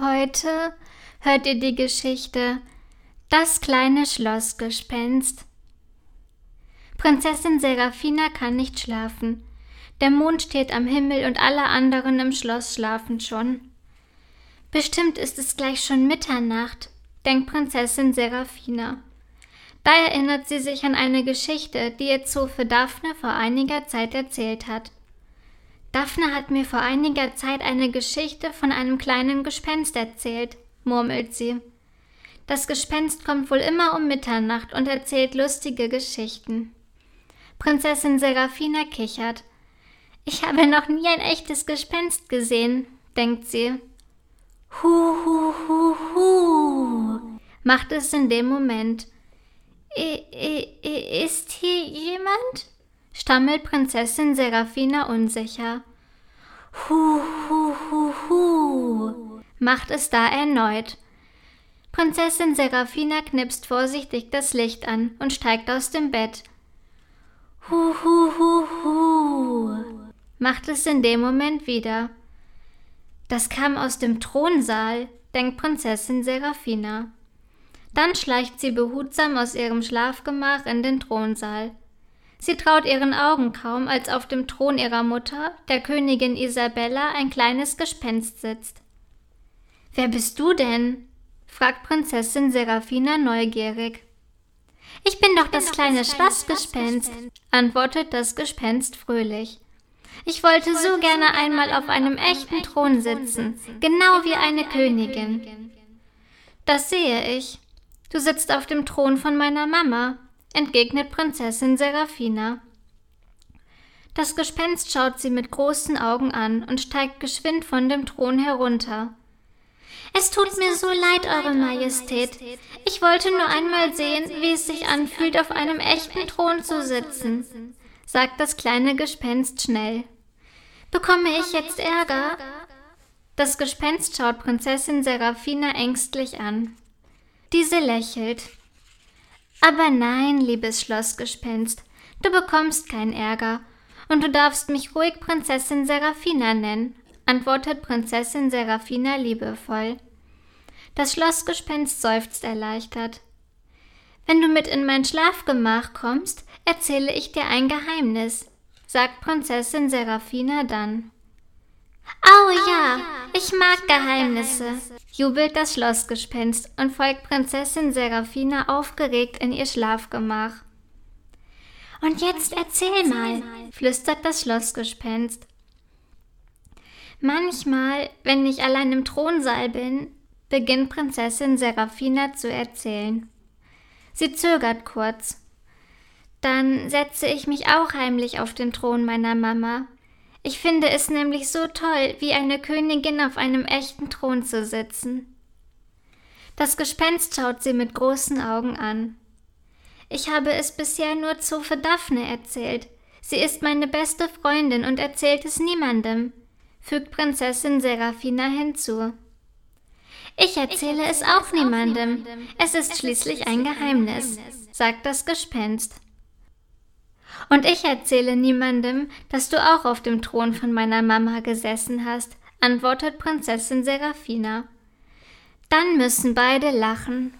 Heute hört ihr die Geschichte Das kleine Schlossgespenst. Prinzessin Serafina kann nicht schlafen. Der Mond steht am Himmel und alle anderen im Schloss schlafen schon. Bestimmt ist es gleich schon Mitternacht, denkt Prinzessin Serafina. Da erinnert sie sich an eine Geschichte, die ihr Zofe Daphne vor einiger Zeit erzählt hat. Daphne hat mir vor einiger Zeit eine Geschichte von einem kleinen Gespenst erzählt, murmelt sie. Das Gespenst kommt wohl immer um Mitternacht und erzählt lustige Geschichten. Prinzessin Serafina kichert. Ich habe noch nie ein echtes Gespenst gesehen, denkt sie. Hu, hu, hu, hu, macht es in dem Moment. I, I, ist hier jemand? Stammelt Prinzessin Serafina unsicher. Hu, hu, hu, hu, macht es da erneut. Prinzessin Serafina knipst vorsichtig das Licht an und steigt aus dem Bett. Hu, hu, hu, hu, macht es in dem Moment wieder. Das kam aus dem Thronsaal, denkt Prinzessin Serafina. Dann schleicht sie behutsam aus ihrem Schlafgemach in den Thronsaal. Sie traut ihren Augen kaum, als auf dem Thron ihrer Mutter, der Königin Isabella, ein kleines Gespenst sitzt. Wer bist du denn? fragt Prinzessin Serafina neugierig. Ich bin doch das, kleine Schlossgespenst, antwortet das Gespenst fröhlich. Ich wollte so gerne einmal auf einem echten Thron sitzen, genau wie eine Königin. Das sehe ich. Du sitzt auf dem Thron von meiner Mama, entgegnet Prinzessin Serafina. Das Gespenst schaut sie mit großen Augen an und steigt geschwind von dem Thron herunter. Es tut mir so leid, Eure Majestät. Ich wollte nur einmal sehen, wie es sich anfühlt, auf einem echten Thron zu sitzen, sagt das kleine Gespenst schnell. Bekomme ich jetzt Ärger? Das Gespenst schaut Prinzessin Serafina ängstlich an. Diese lächelt. Aber nein, liebes Schlossgespenst, du bekommst keinen Ärger, und du darfst mich ruhig Prinzessin Serafina nennen, antwortet Prinzessin Serafina liebevoll. Das Schlossgespenst seufzt erleichtert. Wenn du mit in mein Schlafgemach kommst, erzähle ich dir ein Geheimnis, sagt Prinzessin Serafina dann. Oh ja, ich mag Geheimnisse, jubelt das Schlossgespenst und folgt Prinzessin Serafina aufgeregt in ihr Schlafgemach. Und jetzt erzähl mal, flüstert das Schlossgespenst. Manchmal, wenn ich allein im Thronsaal bin, beginnt Prinzessin Serafina zu erzählen. Sie zögert kurz. Dann setze ich mich auch heimlich auf den Thron meiner Mama ich finde es nämlich so toll, wie eine Königin auf einem echten Thron zu sitzen. Das Gespenst schaut sie mit großen Augen an. Ich habe es bisher nur Zofe Daphne erzählt. Sie ist meine beste Freundin und erzählt es niemandem, fügt Prinzessin Serafina hinzu. Ich erzähle es auch niemandem. Es ist schließlich ein Geheimnis, sagt das Gespenst. Und ich erzähle niemandem, dass du auch auf dem Thron von meiner Mama gesessen hast, antwortet Prinzessin Serafina. Dann müssen beide lachen